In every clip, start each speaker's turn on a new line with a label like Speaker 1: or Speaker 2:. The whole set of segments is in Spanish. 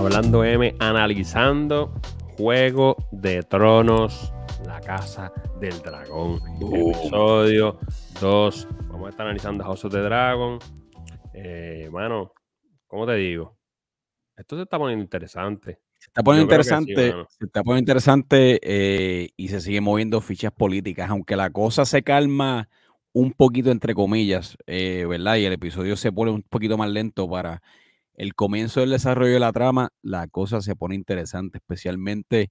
Speaker 1: Hablando M, analizando Juego de Tronos, la Casa del Dragón. Episodio 2. Vamos a estar analizando House of the Dragon. Eh, mano, ¿cómo te digo? Esto se está poniendo interesante.
Speaker 2: Se está poniendo interesante, se está poniendo interesante eh, y se sigue moviendo fichas políticas, aunque la cosa se calma un poquito entre comillas, eh, ¿verdad? Y el episodio se pone un poquito más lento para el comienzo del desarrollo de la trama, la cosa se pone interesante, especialmente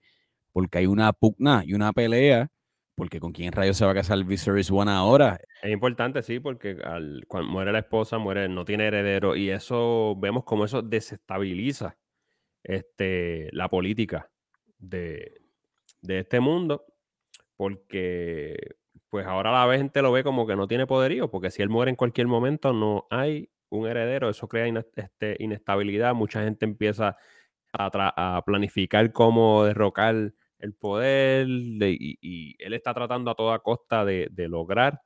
Speaker 2: porque hay una pugna y una pelea, porque con quién rayos se va a casar Viserys One ahora.
Speaker 1: Es importante, sí, porque al, cuando muere la esposa, muere, no tiene heredero, y eso vemos como eso desestabiliza este, la política de, de este mundo, porque pues ahora la gente lo ve como que no tiene poderío, porque si él muere en cualquier momento no hay un heredero, eso crea este, inestabilidad, mucha gente empieza a, planificar cómo derrocar el poder y, él está tratando a toda costa de, lograr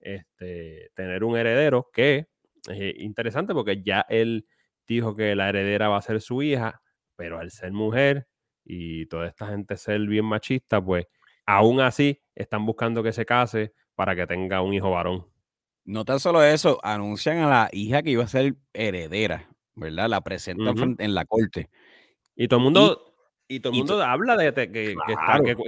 Speaker 1: este, tener un heredero que es interesante porque ya él dijo que la heredera va a ser su hija, pero al ser mujer y toda esta gente ser bien machista, pues aún así están buscando que se case para que tenga un hijo varón.
Speaker 2: No tan solo eso, anuncian a la hija que iba a ser heredera, ¿verdad? La presentan en la corte.
Speaker 1: Y todo el mundo, y, todo el mundo habla de, que,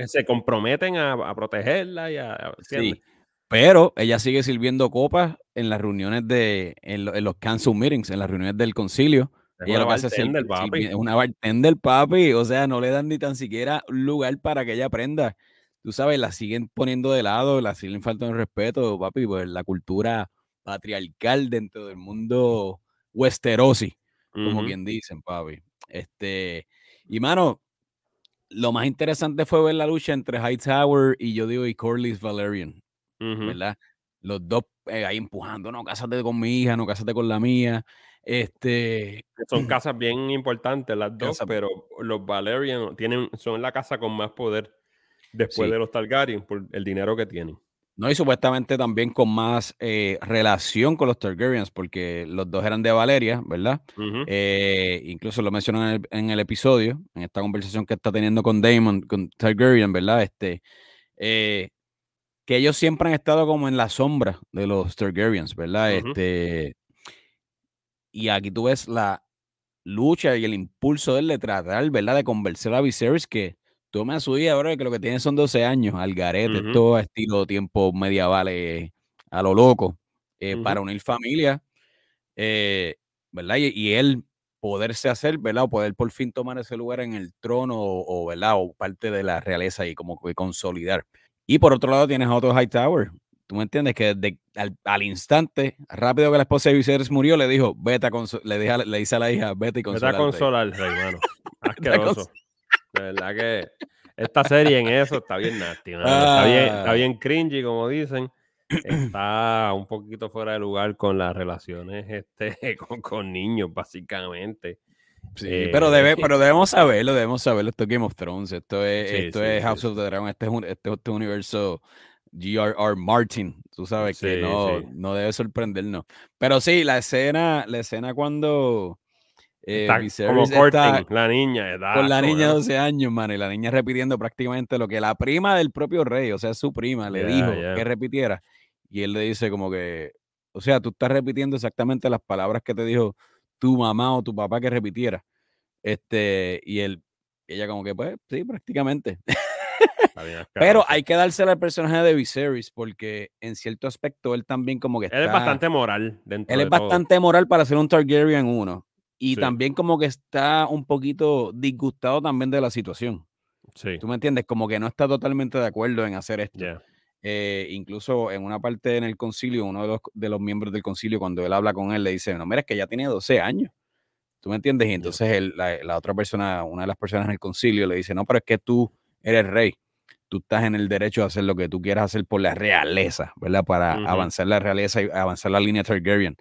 Speaker 1: se comprometen a, protegerla y a. Sí,
Speaker 2: pero ella sigue sirviendo copas en las reuniones de, en, los council meetings, en las reuniones del concilio.
Speaker 1: Es ella una bartender, papi.
Speaker 2: Es una bartender, papi. O sea, no le dan ni tan siquiera lugar para que ella aprenda tú sabes, la siguen poniendo de lado, la siguen faltando respeto, papi, pues la cultura patriarcal dentro del mundo westerosi, como quien dicen, papi. Este, y mano, lo más interesante fue ver la lucha entre Hightower y yo digo y Corlys Valerian, ¿verdad? Los dos eh, ahí empujando, no, cásate con mi hija, no, cásate con la mía. Este.
Speaker 1: Son casas bien importantes las dos, pero los Valerian tienen, son la casa con más poder después de los Targaryen por el dinero que tienen.
Speaker 2: No, y supuestamente también con más eh, relación con los Targaryens, porque los dos eran de Valeria, ¿verdad? Eh, incluso lo mencionan en el, episodio, en esta conversación que está teniendo con Damon, con Targaryen, ¿verdad? Este, eh, que ellos siempre han estado como en la sombra de los Targaryens, ¿verdad? Este, y aquí tú ves la lucha y el impulso de él de tratar, ¿verdad? De convencer a Viserys que me a su hija, ahora que lo que tiene son 12 años, al garete, todo estilo tiempo medieval a lo loco, eh, para unir familia, eh, ¿verdad? Y, él poderse hacer, ¿verdad? O poder por fin tomar ese lugar en el trono, o, ¿verdad? O parte de la realeza y como que consolidar. Y por otro lado tienes a Otto Hightower, ¿Tú me entiendes? Que al, instante, rápido que la esposa de Viserys murió, le dijo, vete a le, le dice a la hija, vete y consola.
Speaker 1: Vete a consolar al rey, mano. Asqueroso. De verdad que esta serie en eso está bien nasty. Está, bien, está ah. bien cringy, como dicen. Está un poquito fuera de lugar con las relaciones este, con, niños, básicamente.
Speaker 2: Sí, pero, debe, pero debemos saberlo, debemos saberlo. Esto es Game of Thrones, esto es, esto es House of the Dragon, este es, un, este, este universo G.R.R. Martin, tú sabes que no, no debe sorprendernos. Pero sí, la escena, la escena cuando
Speaker 1: eh, como la niña,
Speaker 2: Con la niña de 12 años, mano, y la niña repitiendo prácticamente lo que la prima del propio rey, o sea, su prima, le dijo que repitiera. Y él le dice como que, o sea, tú estás repitiendo exactamente las palabras que te dijo tu mamá o tu papá que repitiera. Este, y él, ella como que, pues, sí, prácticamente. Pero hay que dársela al personaje de Viserys porque en cierto aspecto él también como que
Speaker 1: Él es bastante moral. Dentro
Speaker 2: él es bastante moral para ser un Targaryen uno. Y también como que está un poquito disgustado también de la situación. Sí. ¿Tú me entiendes? Como que no está totalmente de acuerdo en hacer esto. Eh, incluso en una parte en el concilio, uno de los, de los, miembros del concilio, cuando él habla con él, le dice, no, mira, es que ya tiene 12 años. ¿Tú me entiendes? Y entonces la, otra persona, una de las personas en el concilio, le dice, no, pero es que tú eres rey. Tú estás en el derecho de hacer lo que tú quieras hacer por la realeza, ¿verdad? Para avanzar la realeza y avanzar la línea Targaryen.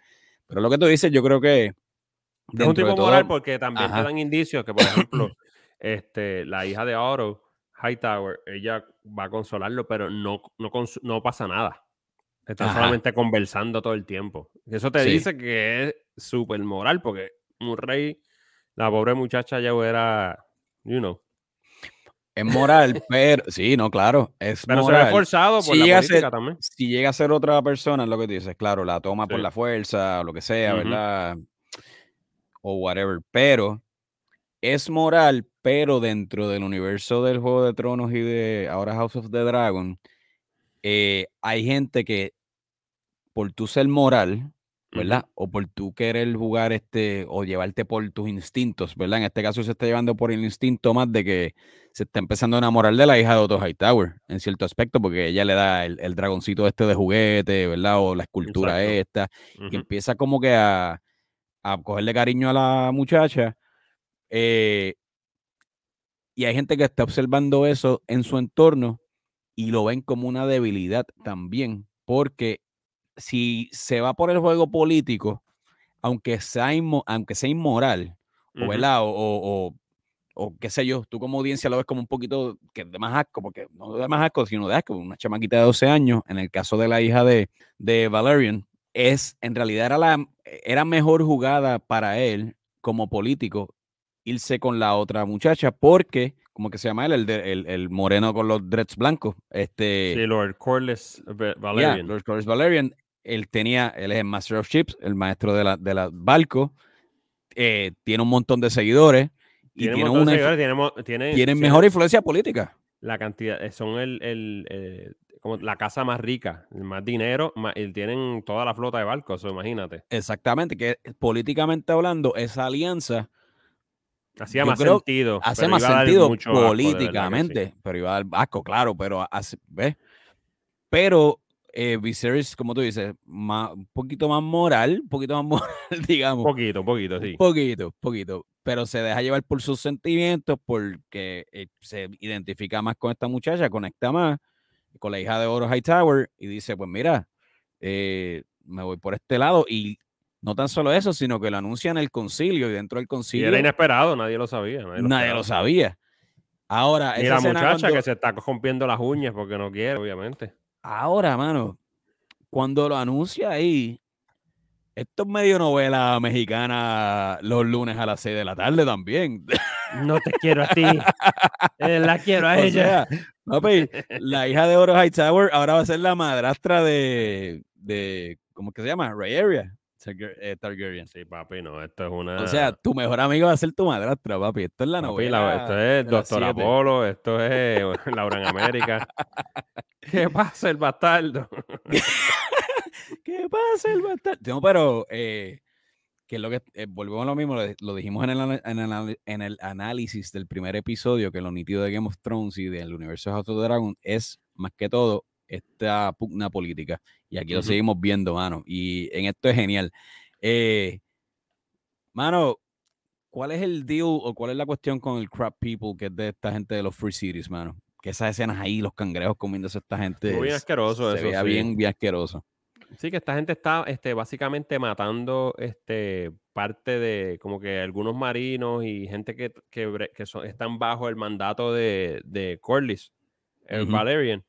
Speaker 2: Pero lo que tú dices, yo creo que
Speaker 1: es un tipo moral porque también te dan indicios que, por ejemplo, este, la hija de Oro, Hightower, ella va a consolarlo, pero no, no, no pasa nada. Están solamente conversando todo el tiempo. Eso te dice que es súper moral porque un rey La pobre muchacha ya era, you know.
Speaker 2: Es moral, pero sí, no, claro, es
Speaker 1: pero
Speaker 2: moral.
Speaker 1: se ve forzado por
Speaker 2: si
Speaker 1: la política
Speaker 2: ser,
Speaker 1: también.
Speaker 2: Si llega a ser otra persona, es lo que tú dices, claro, la toma por la fuerza, o lo que sea. ¿verdad? O whatever, pero es moral, pero dentro del universo del Juego de Tronos y de ahora House of the Dragon, eh, hay gente que por tú ser moral, ¿verdad? O por tú querer jugar este, o llevarte por tus instintos, ¿verdad? En este caso se está llevando por el instinto más de que se está empezando a enamorar de la hija de Otto Hightower, en cierto aspecto, porque ella le da el, el dragoncito este de juguete, ¿verdad? O la escultura
Speaker 1: Exacto.
Speaker 2: esta, y
Speaker 1: Ujú.
Speaker 2: empieza como que a, a cogerle cariño a la muchacha. eh, y hay gente que está observando eso en su entorno y lo ven como una debilidad también, porque si se va por el juego político, aunque sea, inmo- aunque sea inmoral, o,
Speaker 1: Ujú.
Speaker 2: ¿verdad? O, o- o- o qué sé yo, tú como audiencia lo ves como un poquito que de más asco, porque no de más asco, sino de asco, una chamaquita de 12 años, en el caso de la hija de, de Valerian, es, en realidad era, la, era mejor jugada para él como político irse con la otra muchacha, porque, como que se llama él, el, el, el moreno con los dreads blancos, este...
Speaker 1: Sí, Lord
Speaker 2: Yeah,
Speaker 1: Valerian.
Speaker 2: Lord Corlys Valerian, él tenía, él es el Master of Ships, el maestro de la, de la barco, eh, tiene un montón de seguidores y
Speaker 1: Tiene,
Speaker 2: tiene
Speaker 1: un
Speaker 2: una
Speaker 1: de
Speaker 2: influ-
Speaker 1: seguidores, tiene tiene
Speaker 2: mejor influencia política.
Speaker 1: la cantidad, eh, son el, el, eh, como la casa más rica, más dinero, más, y tienen toda la flota de barcos, imagínate.
Speaker 2: Exactamente, que políticamente hablando, esa alianza
Speaker 1: Hacía más sentido.
Speaker 2: hace
Speaker 1: pero
Speaker 2: más sentido
Speaker 1: asco, sí.
Speaker 2: políticamente, pero iba a dar asco, claro, pero hace- ¿ves? Pero eh, Viserys, como tú dices, más, un poquito más moral, un poquito más moral, digamos.
Speaker 1: Poquito, poquito,
Speaker 2: Un
Speaker 1: sí.
Speaker 2: poquito, poquito. Pero se deja llevar por sus sentimientos porque eh, se identifica más con esta muchacha, conecta más con la hija de Oro Hightower y dice, pues mira, eh, me voy por este lado. Y no tan solo eso, sino que lo anuncia en el concilio y dentro del
Speaker 1: Y
Speaker 2: concilio
Speaker 1: era inesperado, nadie lo sabía. Nadie lo,
Speaker 2: nadie lo
Speaker 1: esperaba.
Speaker 2: sabía. Ahora, esa
Speaker 1: la muchacha
Speaker 2: cuando-
Speaker 1: que se está rompiendo las uñas porque no quiere, obviamente.
Speaker 2: ahora, mano, cuando lo anuncia ahí, esto es medio novela mexicana los lunes a las 6 de la tarde también.
Speaker 1: No te quiero a ti. eh, la quiero a
Speaker 2: O
Speaker 1: ella.
Speaker 2: sea, papi, la hija de Oro Hightower ahora va a ser la madrastra de, de ¿cómo que se llama? Rhaenyra Targar- eh, Targaryen.
Speaker 1: Sí, papi, no, esto es una.
Speaker 2: O sea, tu mejor amigo va a ser tu madrastra, papi. Esto es la
Speaker 1: Papi,
Speaker 2: novela.
Speaker 1: la- esto es Doctor. Apolo, esto es Laura en América. ¿Qué pasa, el bastardo?
Speaker 2: ¿Qué pasa el bastardo? No, pero eh, que es lo que eh, volvemos a lo mismo, lo, dijimos en el, en, el, en el análisis del primer episodio, que lo nítido de Game of Thrones y del universo de House of the Dragon es más que todo esta pugna política. Y aquí lo seguimos viendo, mano. Y en esto es genial. Eh, mano, ¿cuál es el deal o cuál es la cuestión con el Crab People, que es de esta gente de los Free Cities, mano? Que esas escenas ahí, los cangrejos comiéndose a esta gente.
Speaker 1: Muy
Speaker 2: es-
Speaker 1: asqueroso
Speaker 2: se
Speaker 1: eso,
Speaker 2: veía
Speaker 1: sí.
Speaker 2: bien, bien asqueroso.
Speaker 1: Sí, que esta gente está este, básicamente matando este, parte de como que algunos marinos y gente que, que, que son, están bajo el mandato de, de Corlys, el. Valerian.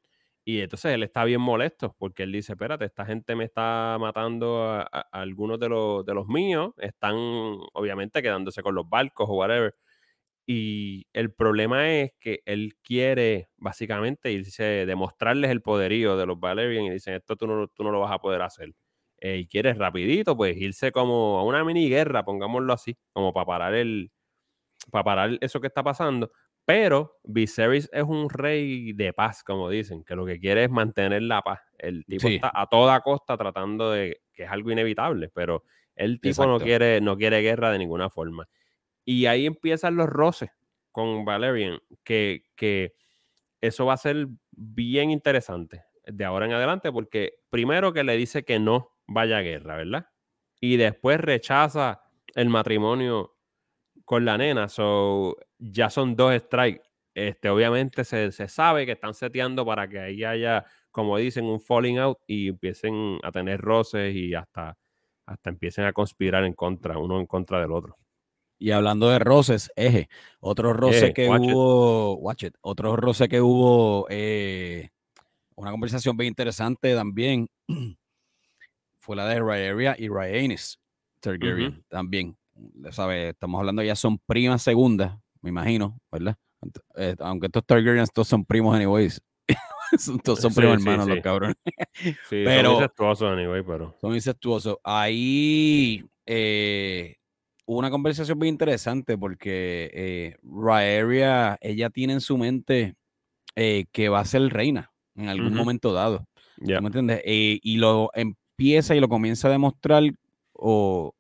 Speaker 1: Y entonces él está bien molesto porque él dice, espérate, esta gente me está matando a, a- a algunos de los, de los míos, están obviamente quedándose con los barcos o whatever. Y el problema es que él quiere básicamente irse, demostrarles el poderío de los Valerian y dicen, esto tú no, tú no lo vas a poder hacer. Eh, y quieres rapidito, pues irse como a una mini guerra, pongámoslo así, como para parar el, para parar eso que está pasando. Pero Viserys es un rey de paz, como dicen, que lo que quiere es mantener la paz. El tipo
Speaker 2: Sí.
Speaker 1: está a toda costa tratando de, que es algo inevitable, pero el tipo no quiere, no quiere guerra de ninguna forma. Y ahí empiezan los roces con Valerian, que, que eso va a ser bien interesante de ahora en adelante, porque primero que le dice que no vaya a guerra, ¿verdad? Y después rechaza el matrimonio con la nena, so ya son dos strikes. Este, obviamente se, se sabe que están seteando para que ahí haya, como dicen, un falling out y empiecen a tener roces y hasta, hasta empiecen a conspirar en contra, uno en contra del otro.
Speaker 2: Y hablando de roces, eje, otro roce que
Speaker 1: watch it.
Speaker 2: hubo, watch it, otro roce que hubo, eh, una conversación bien interesante también, fue la de Rhaenyra y Rhaenys Targaryen, también. ¿sabes? Estamos hablando ya son primas segundas, me imagino, ¿verdad? Eh, aunque estos Targaryens todos son primos anyways. todos son primos hermanos los cabrones.
Speaker 1: Sí, pero, son incestuosos anyway, pero...
Speaker 2: Son incestuosos. Ahí eh, hubo una conversación muy interesante porque eh, ella tiene en su mente eh, que va a ser reina en algún momento dado. ¿Me entiendes? y lo empieza y lo comienza a demostrar o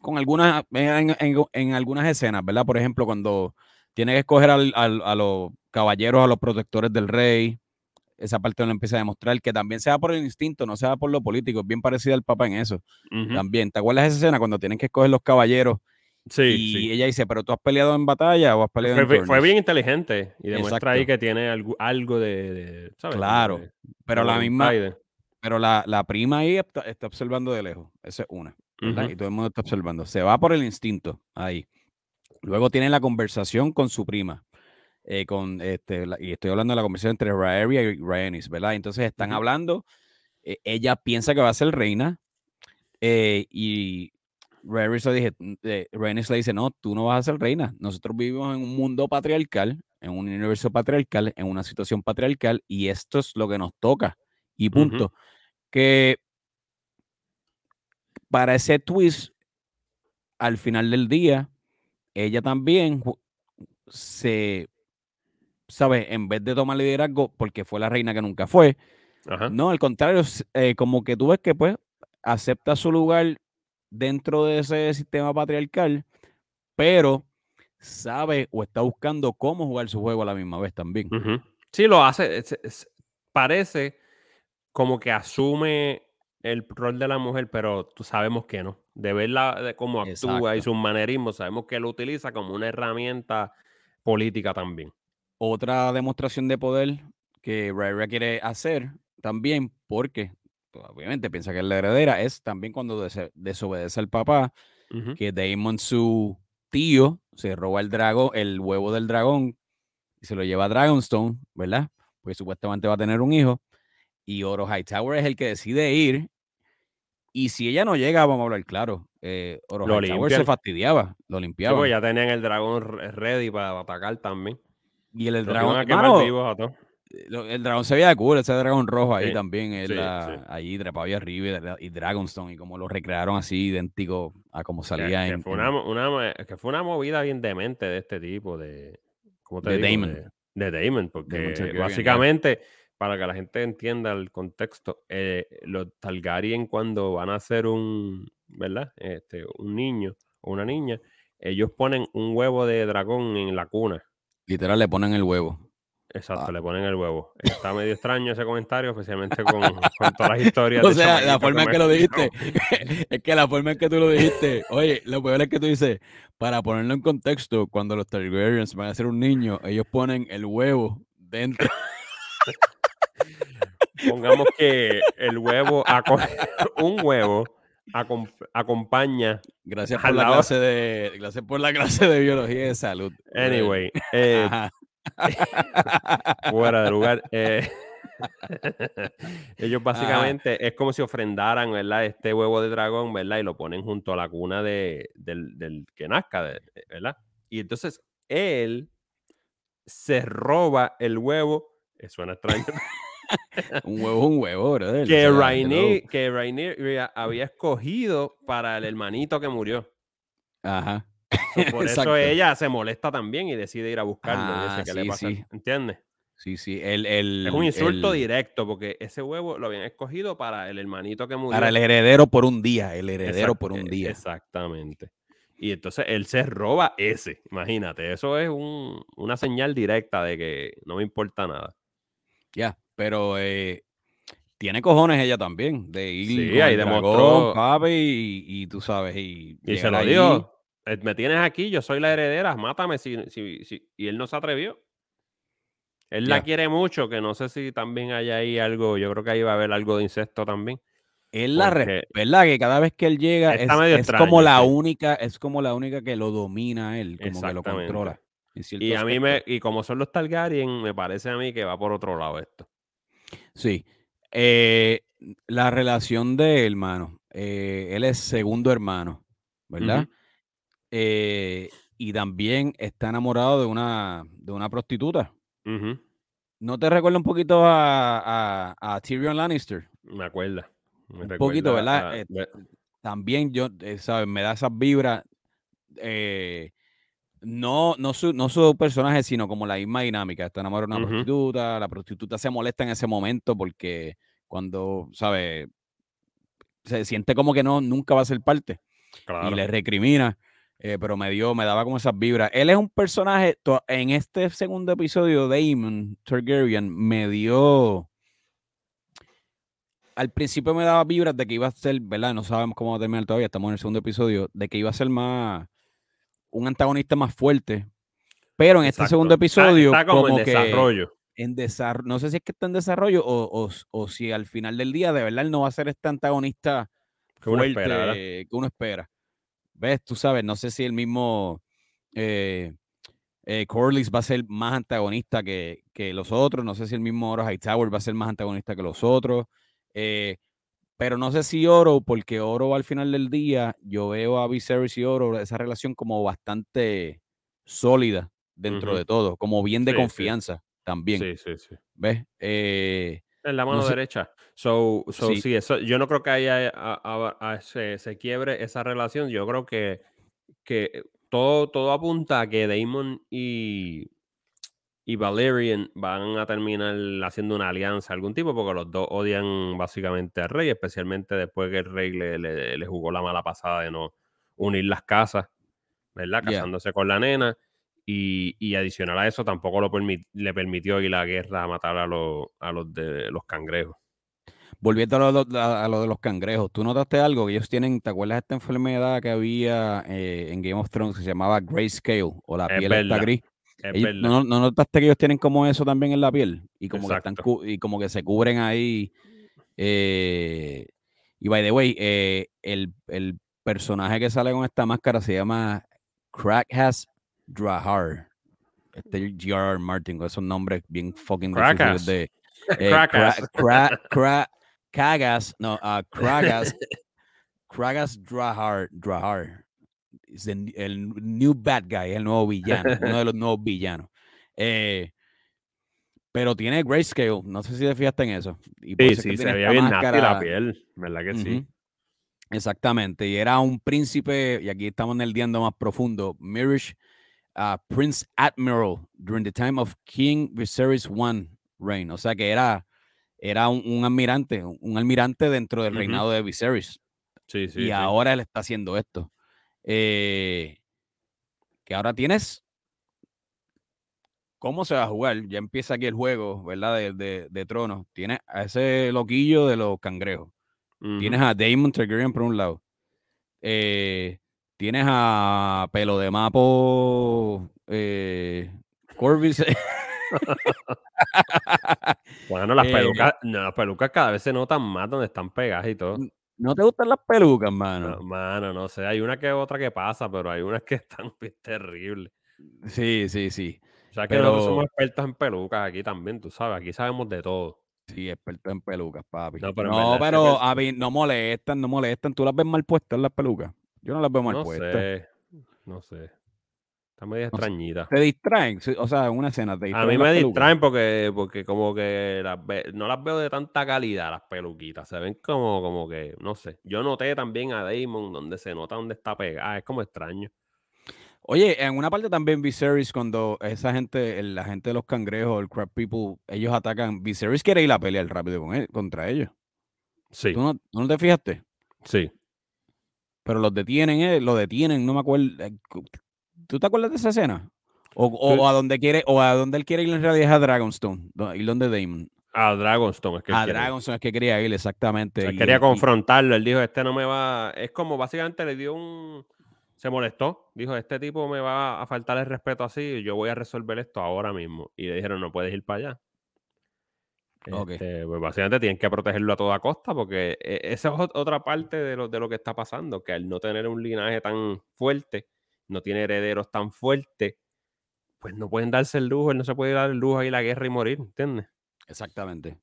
Speaker 2: con algunas, en, algunas escenas, ¿verdad? Por ejemplo, cuando tiene que escoger a los caballeros, a los protectores del rey, esa parte lo empieza a demostrar, que también se por el instinto, no sea por lo político, es bien parecido al Papa en eso. También, ¿te acuerdas de esa escena cuando tienen que escoger los caballeros? Sí, y ella dice, pero tú has peleado en batalla o has peleado
Speaker 1: fue, en Fue bien inteligente y demuestra ahí que tiene algo, algo de, ¿sabes?
Speaker 2: Claro, pero la misma, pero la, prima ahí está, observando de lejos, esa es una, Y todo el mundo está observando. Se va por el instinto ahí. Luego tiene la conversación con su prima. Eh, con este, y estoy hablando de la conversación entre Rhaeria y Rhaenys, ¿verdad? Entonces están hablando, eh, ella piensa que va a ser reina eh, y Rhaenys le, dije, le dice, no, tú no vas a ser reina, nosotros vivimos en un mundo patriarcal, en un universo patriarcal, en una situación patriarcal y esto es lo que nos toca y punto. Que para ese twist, al final del día, ella también se ¿sabes? En vez de tomar liderazgo porque fue la reina que nunca fue. No, al contrario, eh, como que tú ves que pues acepta su lugar dentro de ese sistema patriarcal, pero sabe o está buscando cómo jugar su juego a la misma vez también.
Speaker 1: Sí, lo hace. parece como que asume el rol de la mujer, pero tú sabemos que no. De verla de cómo actúa y sus manerismos, sabemos que lo utiliza como una herramienta política también
Speaker 2: otra demostración de poder que Rhaenyra quiere hacer también, porque obviamente piensa que es la heredera, es también cuando desobedece al papá, que Daemon, su tío, se roba el dragón, el huevo del dragón y se lo lleva a Dragonstone, ¿verdad? Porque supuestamente va a tener un hijo. Y Oro Hightower es el que decide ir. Y si ella no llega, vamos a hablar claro. Eh, Oro Hightower se fastidiaba, lo limpiaba.
Speaker 1: Pues ya tenían el dragón ready para atacar también.
Speaker 2: Y el, dragón. El dragón se veía cool, ese dragón rojo ahí también. Ahí trepado ahí arriba y Dragonstone. Y como lo recrearon así, idéntico a como salía
Speaker 1: en. Que fue una, que fue una movida bien demente de este tipo, de. ¿Cómo te
Speaker 2: de Damon.
Speaker 1: De, Damon, porque básicamente. Para que la gente entienda el contexto, eh, los Targaryen cuando van a hacer un, ¿verdad? Este, un niño o una niña, ellos ponen un huevo de dragón en la cuna
Speaker 2: Literal, le ponen el huevo.
Speaker 1: Exacto, ah. le ponen el huevo. Está medio extraño ese comentario, especialmente con, todas las historias.
Speaker 2: o sea, la forma en que lo dijiste, es que la forma en que tú lo dijiste, oye, lo peor es que tú dices, para ponerlo en contexto, cuando los Targaryens van a ser un niño, ellos ponen el huevo dentro.
Speaker 1: Pongamos que el huevo, un huevo acompaña.
Speaker 2: Gracias por la clase de gracias por la clase de biología y de salud.
Speaker 1: Anyway, eh, fuera de lugar. Eh, ellos básicamente es como si ofrendaran, ¿verdad? Este huevo de dragón, ¿verdad? Y lo ponen junto a la cuna de, del, que nazca, ¿verdad? Y entonces él se roba el huevo. suena extraño.
Speaker 2: un huevo es un huevo, bro.
Speaker 1: Que Rainier, que había escogido para el hermanito que murió.
Speaker 2: Ajá.
Speaker 1: por eso ella se molesta también y decide ir a buscarlo. Ah, ¿qué le pasa? ¿Entiendes?
Speaker 2: Sí, sí. El, el,
Speaker 1: es un insulto directo porque ese huevo lo habían escogido para el hermanito que murió.
Speaker 2: Para el heredero por un día. El heredero por un día.
Speaker 1: Exactamente. Y entonces él se roba ese. Imagínate, eso es un, una señal directa de que no me importa nada.
Speaker 2: Ya. Pero eh, tiene cojones ella también de ir
Speaker 1: sí, ahí demostró
Speaker 2: y, tú sabes y,
Speaker 1: se lo dijo eh, me tienes aquí yo soy la heredera mátame si, si, si. y él no se atrevió él la quiere mucho que no sé si también hay ahí algo yo creo que ahí va a haber algo de incesto también
Speaker 2: él la verdad que cada vez que él llega es, como la única es como la única que lo domina él como que lo controla
Speaker 1: y a mí me y como son los Targaryen me parece a mí que va por otro lado esto
Speaker 2: Sí. Eh, la relación de hermano, eh, él es segundo hermano, ¿verdad? Eh, y también está enamorado de una, de una prostituta. ¿No te recuerda un poquito a, a, Tyrion Lannister?
Speaker 1: Me acuerda.
Speaker 2: un poquito, ¿verdad? Eh, también yo, eh, ¿sabes? Me da esas vibras. no, no, su, no su personaje, sino como la misma dinámica. Está enamorado de una prostituta, la prostituta se molesta en ese momento porque cuando, ¿sabes? Se siente como que no, nunca va a ser parte. Y le recrimina. Eh, pero me dio, me daba como esas vibras. Él es un personaje, en este segundo episodio, Damon Targaryen me dio, al principio me daba vibras de que iba a ser, ¿verdad? No sabemos cómo va a terminar todavía, estamos en el segundo episodio, de que iba a ser más, un antagonista más fuerte. Pero en este segundo episodio,
Speaker 1: está, como, en desarrollo.
Speaker 2: En desarrollo, no sé si es que está en desarrollo o, o, si al final del día de verdad él no va a ser este antagonista fuerte que uno espera. ¿Ves? Tú sabes, no sé si el mismo eh, eh, Corlys va a ser más antagonista que, los otros. No sé si el mismo Oro Hightower va a ser más antagonista que los otros. Eh, pero no sé si Oro, porque Oro al final del día, yo veo a Viserys y Oro, esa relación como bastante sólida dentro de todo, como bien de confianza también.
Speaker 1: Sí, sí, sí.
Speaker 2: ¿Ves?
Speaker 1: En la mano derecha. So, sí. eso, yo no creo que haya se, quiebre esa relación. Yo creo que, que todo, todo apunta a que Damon y, y Valerian van a terminar haciendo una alianza algún tipo, porque los dos odian básicamente al rey, especialmente después que el rey le, le, jugó la mala pasada de no unir las casas, ¿verdad? Casándose con la nena. Y, adicional a eso, tampoco lo le permitió ir a la guerra a matar a, los, a los de los cangrejos.
Speaker 2: Volviendo a lo, de los cangrejos, ¿tú notaste algo? Que ellos tienen, ¿te acuerdas de esta enfermedad que había eh, en Game of Thrones que se llamaba grayscale o la piel está gris? ¿no, notaste que ellos tienen como eso también en la piel? Y como, que, están, y como que se cubren ahí. Eh, y by the way, eh, el, el, personaje que sale con esta máscara se llama Crack Has Drahar. Este G.R.R. Martin, con esos nombres bien fucking
Speaker 1: difíciles
Speaker 2: de.
Speaker 1: Eh,
Speaker 2: Kragas, no, uh, Kragas, Kragas Drahar, Drahar. Es el, el, new bad guy, el nuevo villano, uno de los nuevos villanos. Eh, pero tiene grayscale, no sé si te fijaste en eso.
Speaker 1: Y sí, sí, se veía bien máscara, la piel, ¿verdad que sí?
Speaker 2: Exactamente, y era un príncipe, y aquí estamos en el diendo más profundo, Mirish uh, Prince Admiral during the time of King Viserys I reign. O sea que era, era un, almirante, un almirante dentro del reinado de Viserys.
Speaker 1: Sí, sí,
Speaker 2: y ahora él está haciendo esto. Eh, que ahora tienes. ¿Cómo se va a jugar? Ya empieza aquí el juego, ¿verdad? De, de, de tronos. Tienes a ese loquillo de los cangrejos. Tienes a Daemon Targaryen por un lado. Eh, Tienes a pelo de mapo eh, Corvus.
Speaker 1: bueno, las eh, pelucas, las pelucas cada vez se notan más donde están pegadas y todo.
Speaker 2: ¿No te gustan las pelucas, mano?
Speaker 1: No, mano, no sé. Hay una que otra que pasa, pero hay unas que están terribles.
Speaker 2: Sí, sí, sí.
Speaker 1: O sea que nosotros somos expertos en pelucas aquí también, tú sabes. Aquí sabemos de todo.
Speaker 2: Sí, expertos en pelucas, papi. No, pero, no, a mí no molestan, no molestan. ¿Tú las ves mal puestas las pelucas? Yo no las veo mal
Speaker 1: no
Speaker 2: Sé,
Speaker 1: no sé. Está medio extrañita.
Speaker 2: ¿Te distraen? O sea, en una escena te
Speaker 1: distraen. A mí me distraen porque, porque como que no las veo de tanta calidad las peluquitas. Se ven como, como que, no sé. Yo noté también a Damon donde se nota donde está pegada. Es como extraño.
Speaker 2: Oye, en una parte también Viserys, cuando esa gente, la gente de los cangrejos, el crab people, ellos atacan. Viserys quiere ir a pelear rápido con él, contra ellos.
Speaker 1: Sí.
Speaker 2: ¿Tú no, ¿tú no te fijaste?
Speaker 1: Sí
Speaker 2: pero los detienen, eh, lo detienen, no me acuerdo. ¿Tú te acuerdas de esa escena? O, a donde quiere, o a donde él quiere ir en realidad es a Dragonstone, y donde Damon.
Speaker 1: A Dragonstone es que
Speaker 2: A Dragonstone es que quería ir, exactamente.
Speaker 1: Él quería confrontarlo, él dijo, este no me va, es como básicamente le dio un, se molestó, dijo, este tipo me va a faltar el respeto así, yo voy a resolver esto ahora mismo. Y le dijeron, no puedes ir para allá. Este, pues básicamente tienen que protegerlo a toda costa porque e, esa es otra parte de lo, de lo que está pasando, que al no tener un linaje tan fuerte, no tiene herederos tan fuertes, pues no pueden darse el lujo, él no se puede dar el lujo ahí la guerra y morir, ¿entiendes?
Speaker 2: Exactamente.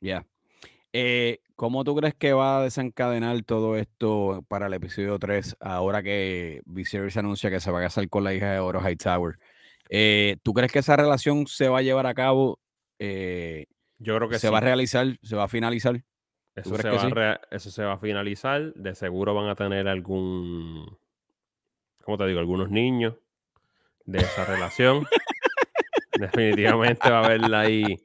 Speaker 2: Ya. Eh, ¿Cómo tú crees que va a desencadenar todo esto para el episodio 3 ahora que Viserys anuncia que se va a casar con la hija de Oro Hightower? Eh, ¿Tú crees que esa relación se va a llevar a cabo? Eh,
Speaker 1: Yo creo que
Speaker 2: se va a realizar, se va a finalizar.
Speaker 1: Eso se, va eso se va a finalizar. De seguro van a tener algún, ¿cómo te digo? Algunos niños de esa relación. Definitivamente va a haber ahí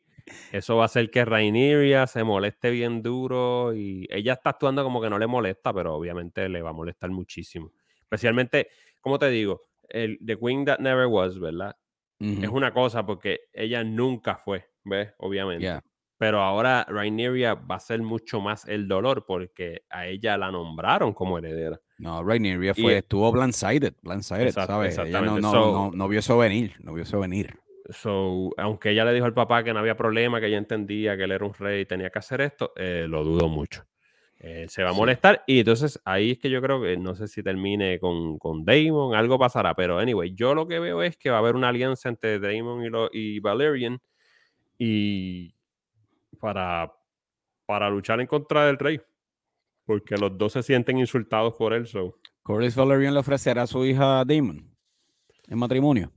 Speaker 1: eso va a hacer que Raineria se moleste bien duro y ella está actuando como que no le molesta, pero obviamente le va a molestar muchísimo. Especialmente, como te digo, el The Queen That Never Was, ¿verdad? Es una cosa porque ella nunca fue, ¿ves? Obviamente. Pero ahora Raineria va a ser mucho más el dolor porque a ella la nombraron como heredera.
Speaker 2: No, Raineria fue, estuvo blindsided, blindsided, ¿sabes? Ella no, no, no, vio eso venir, no vio eso venir.
Speaker 1: So, aunque ella le dijo al papá que no había problema, que ella entendía que él era un rey y tenía que hacer esto, eh, lo dudo mucho. Eh, se va a molestar y entonces ahí es que yo creo que no sé si termine con, con, Damon, algo pasará, pero anyway, yo lo que veo es que va a haber una alianza entre Damon y, lo, y Valerian y para, para luchar en contra del rey, porque los dos se sienten insultados por él. So.
Speaker 2: Corlys Valerian le ofrecerá a su hija Damon en matrimonio.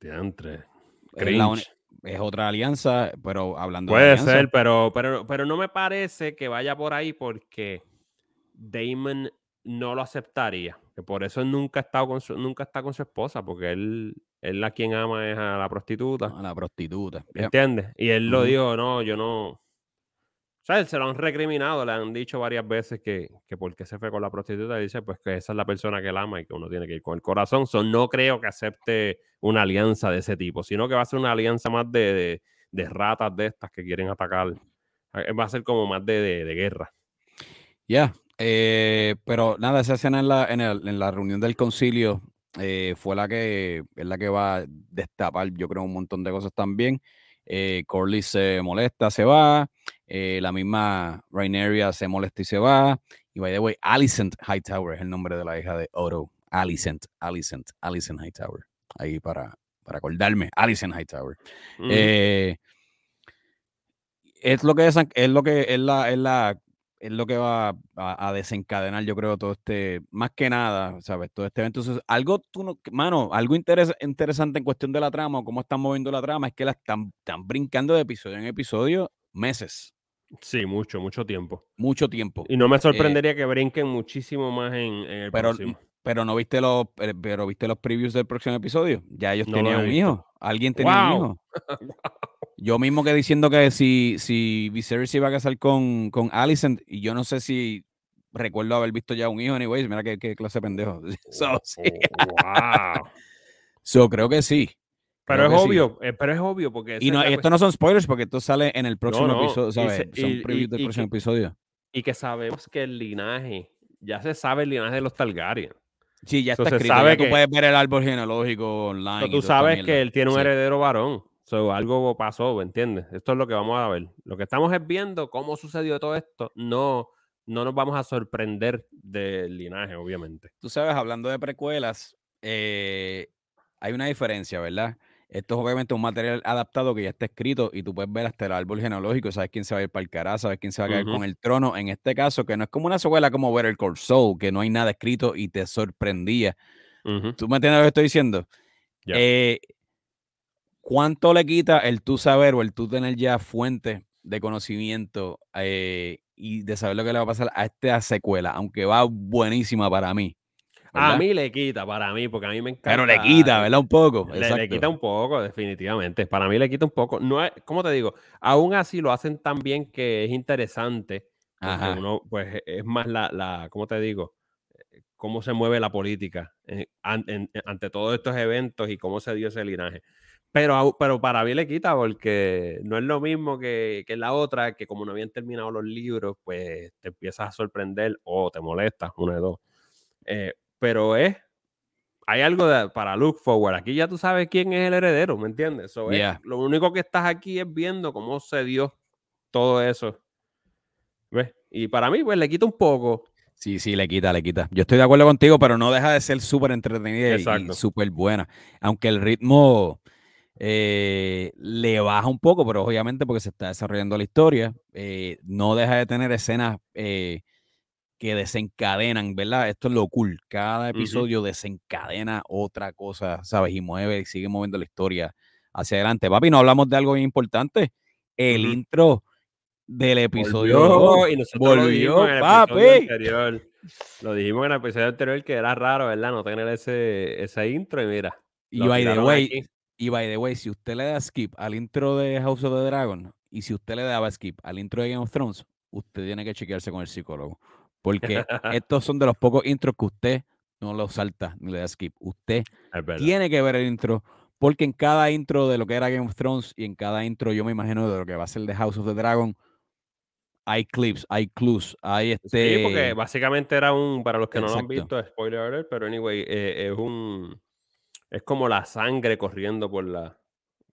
Speaker 1: Diantre.
Speaker 2: Es, otra alianza, pero hablando
Speaker 1: Puede de alianza, ser, pero, pero, pero no me parece que vaya por ahí porque Damon no lo aceptaría. Que por eso nunca ha estado con su, nunca está con su esposa, porque él, él a quien ama es a la prostituta.
Speaker 2: A la prostituta.
Speaker 1: ¿Entiendes? Y él lo dijo, no, yo no, o sea, se lo han recriminado, le han dicho varias veces que, que porque se fue con la prostituta, dice pues que esa es la persona que él ama y que uno tiene que ir con el corazón. So, no creo que acepte una alianza de ese tipo, sino que va a ser una alianza más de, de, ratas de estas que quieren atacar. Eh, va a ser como más de, de guerra.
Speaker 2: Ya, eh, pero nada, esa escena en la, en, el, en la reunión del concilio eh, fue la que es la que va a destapar, yo creo, un montón de cosas también. Eh, Corley se molesta, se va. Eh, la misma Raineria se molesta y se va. Y by the way, Alicent Hightower es el nombre de la hija de Otto. Alicent, Alicent, Alicent Hightower. Ahí para, para acordarme, Alicent Hightower. Eh, es lo que es, es lo que es la, es la es lo que va a, desencadenar, yo creo, todo este, más que nada, ¿sabes? Todo este evento. Entonces, algo, tú no, mano, algo interesante en cuestión de la trama o cómo están moviendo la trama es que la están, están brincando de episodio en episodio meses.
Speaker 1: Sí, mucho, mucho tiempo.
Speaker 2: Mucho tiempo.
Speaker 1: Y no me eh sorprendería que brinquen muchísimo más en, el
Speaker 2: pero,
Speaker 1: próximo.
Speaker 2: Pero no viste los, eh, pero viste los previews del próximo episodio. Ya ellos tenían un hijo. Alguien tenía un hijo. Yo mismo que diciendo que si, si Viserys se iba a casar con, con Alicent, y yo no sé si recuerdo haber visto ya un hijo, anyways, mira qué, qué clase de pendejo. So, sí. wow. so, creo que sí.
Speaker 1: Pero es obvio, eh, pero es obvio porque...
Speaker 2: Y no, esto no son spoilers porque esto sale en el próximo episodio, ¿sabes? son previews del próximo episodio.
Speaker 1: Y que sabemos que el linaje, ya se sabe el linaje de los Targaryen.
Speaker 2: Sí, ya está escrito, sabe que, tú puedes ver el árbol genealógico online.
Speaker 1: tú sabes que él tiene un heredero varón. So, algo pasó, ¿entiendes? Esto es lo que vamos a ver. Lo que estamos es viendo cómo sucedió todo esto. No, no nos vamos a sorprender del linaje, obviamente.
Speaker 2: Tú sabes, hablando de precuelas, eh, hay una diferencia, ¿verdad? Esto es obviamente un material adaptado que ya está escrito y tú puedes ver hasta el árbol genealógico, sabes quién se va a ir para el cara, sabes quién se va a caer con el trono. En este caso, que no es como una secuela como ver el Soul, que no hay nada escrito y te sorprendía. ¿Tú me entiendes lo que estoy diciendo? Eh, ¿Cuánto le quita el tú saber o el tú tener ya fuente de conocimiento eh, y de saber lo que le va a pasar a esta secuela? Aunque va buenísima para mí.
Speaker 1: A mí le quita, para mí, porque a mí me encanta.
Speaker 2: Pero le quita, ¿verdad? Un poco.
Speaker 1: Le, quita un poco, definitivamente. Para mí le quita un poco. No es, ¿cómo te digo? Aún así lo hacen tan bien que es interesante. Ajá. Uno, pues, es más la, la, ¿cómo te digo? Cómo se mueve la política eh, ante todos estos eventos y cómo se dio ese linaje. Pero, pero para mí le quita porque no es lo mismo que, que la otra, que como no habían terminado los libros, pues te empiezas a sorprender o te molesta, uno de dos. Eh, pero es, hay algo para look forward. Aquí ya tú sabes quién es el heredero, ¿me entiendes? lo único que estás aquí es viendo cómo se dio todo eso. ¿Ves? Y para mí, pues le quita un poco.
Speaker 2: Sí, sí, le quita, le quita. Yo estoy de acuerdo contigo, pero no deja de ser súper entretenida y súper buena. Aunque el ritmo eh, le baja un poco, pero obviamente porque se está desarrollando la historia, eh, no deja de tener escenas que desencadenan, ¿verdad? Esto es lo cool. Cada episodio desencadena otra cosa, ¿sabes? Y mueve y sigue moviendo la historia hacia adelante. Papi, no hablamos de algo bien importante. El intro del episodio
Speaker 1: y nosotros lo dijimos en el episodio anterior. Lo dijimos en el episodio anterior que era raro, ¿verdad? No tener ese, esa intro y mira.
Speaker 2: Y by the way, y by the way, si usted le da skip al intro de House of the Dragon y si usted le daba skip al intro de Game of Thrones, usted tiene que chequearse con el psicólogo. Porque estos son de los pocos intros que usted no lo salta ni le da skip. Usted tiene que ver el intro porque en cada intro de lo que era Game of Thrones y en cada intro yo me imagino de lo que va a ser de House of the Dragon, hay clips, hay clues, hay este...
Speaker 1: Sí, porque básicamente era un, para los que no lo han visto, spoiler alert, pero anyway, eh, es un... Es como la sangre corriendo por la...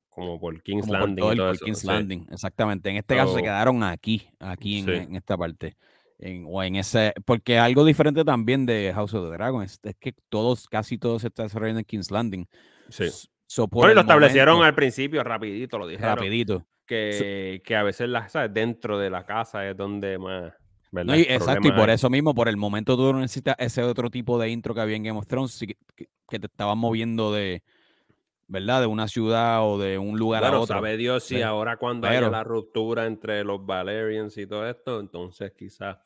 Speaker 1: Como por King's Landing.
Speaker 2: Por, todo King's Landing, exactamente. En este caso se quedaron aquí, aquí en, esta parte. o en ese, porque algo diferente también de House of the Dragon es, que todos, casi todos se están desarrollando en King's Landing.
Speaker 1: Sí. bueno, y lo establecieron al principio, rapidito, lo dijeron.
Speaker 2: Rapidito
Speaker 1: que, a veces la, dentro de la casa es donde más...
Speaker 2: exacto, y por eso mismo, por el momento tú necesitas ese otro tipo de intro que había en Game of Thrones, que, te estaban moviendo de, ¿verdad? De una ciudad o de un lugar a otro.
Speaker 1: sabe Dios si ahora cuando haya la ruptura entre los Valerians y todo esto, entonces quizás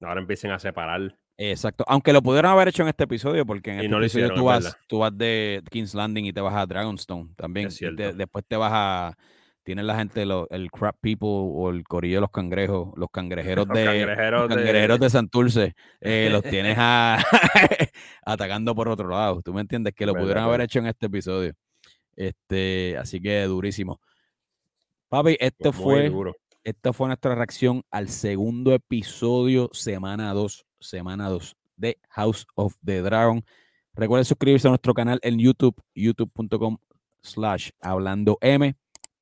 Speaker 1: ahora empiecen a separar.
Speaker 2: Exacto, aunque lo pudieron haber hecho en este episodio, porque en este episodio tú, vas, tú vas de King's Landing y te vas a Dragonstone también. después te vas a tienen la gente, el crap people o el corillo de los cangrejos, los cangrejeros de cangrejeros, de... Santurce, eh, los tienes atacando por otro lado. ¿Tú me entiendes? Que lo pudieron haber hecho en este episodio. Este, así que durísimo. Papi, esto fue, esta fue nuestra reacción al segundo episodio, semana 2, semana 2 de House of the Dragon. Recuerden suscribirse a nuestro canal en YouTube, youtube.com slash hablando M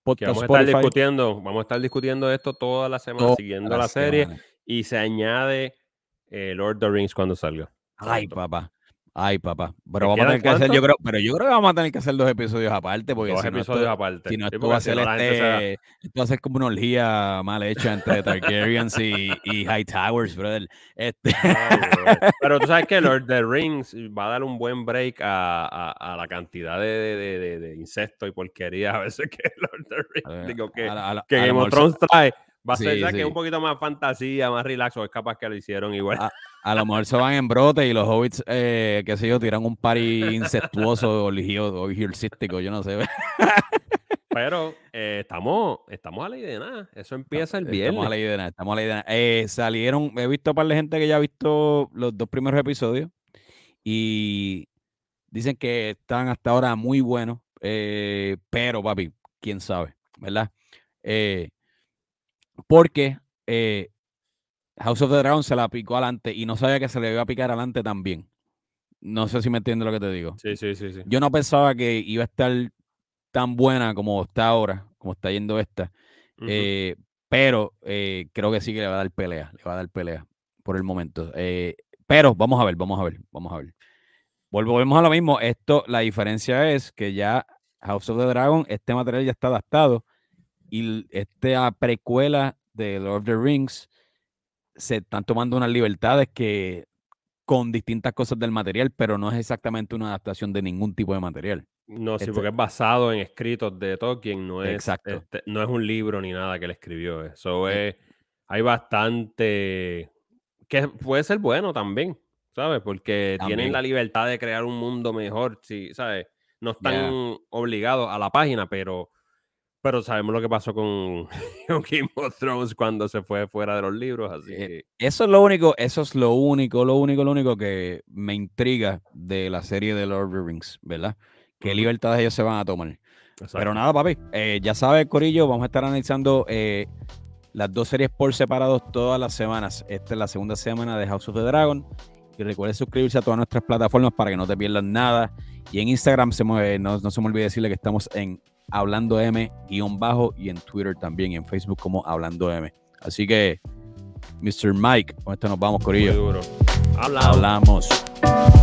Speaker 1: vamos a estar discutiendo, vamos a estar discutiendo esto toda la semana, siguiendo la, serie, y se añade eh, Lord of the Rings cuando salga.
Speaker 2: Ay, papá. Ay, papá. Pero vamos a tener que hacer, yo creo, pero yo creo que vamos a tener que hacer dos episodios aparte, porque
Speaker 1: dos episodios aparte.
Speaker 2: Si no, esto va a ser este, esto va a ser como una orgía mal hecha entre Targaryens y, y High Towers, brother. Este.
Speaker 1: pero tú sabes que Lord of the Rings va a dar un buen break a, a, a la cantidad de, de, de, insectos y porquerías a veces que Lord of the Rings, digo que, que Game of Thrones trae. Va a ser que un poquito más fantasía, más relax, o es capaz que lo hicieron igual.
Speaker 2: A, lo mejor se van en brote y los hobbits, eh, qué sé yo, tiran un pari incestuoso o cístico, yo no sé.
Speaker 1: Pero eh, estamos, estamos a la idea de nada. Eso empieza el viernes.
Speaker 2: Estamos a la idea de nada. Estamos a la idea de nada. Eh, salieron, he visto a par de gente que ya ha visto los dos primeros episodios y dicen que están hasta ahora muy buenos. pero, papi, quién sabe, ¿verdad? Eh, porque eh, House of the Dragon se la picó adelante y no sabía que se le iba a picar adelante también. No sé si me entiendes lo que te digo.
Speaker 1: Sí, sí, sí, sí.
Speaker 2: Yo no pensaba que iba a estar tan buena como está ahora, como está yendo esta. Eh, pero eh, creo que sí que le va a dar pelea, le va a dar pelea por el momento. pero vamos a ver, vamos a ver, vamos a ver. Volvemos a lo mismo. Esto, la diferencia es que ya House of the Dragon, este material ya está adaptado y esta precuela de Lord of the Rings se están tomando unas libertades que con distintas cosas del material, pero no es exactamente una adaptación de ningún tipo de material.
Speaker 1: No, sí, este porque es basado en escritos de Tolkien, no es, este, no es un libro ni nada que él escribió. Eso es, hay bastante que puede ser bueno también, ¿sabes? Porque tienen la libertad de crear un mundo mejor, sí, ¿sabes? No están obligados a la página, pero pero sabemos lo que pasó con, Game of Thrones cuando se fue fuera de los libros, así
Speaker 2: eh, Eso es lo único, eso es lo único, lo único, lo único que me intriga de la serie de Lord of the Rings, ¿verdad? ¿Qué libertades ellos se van a tomar? Pero nada, papi, eh, ya sabes, Corillo, vamos a estar analizando eh, las dos series por separados todas las semanas. Esta es la segunda semana de House of the Dragon. Y recuerden suscribirse a todas nuestras plataformas para que no te pierdan nada. Y en Instagram se no, no se me olvide decirle que estamos en Hablando M guion bajo y en Twitter también y en Facebook como Hablando M. Así que, Mr. Mike, con esto nos vamos, Corillo.
Speaker 1: Hablamos.
Speaker 2: Hablamos.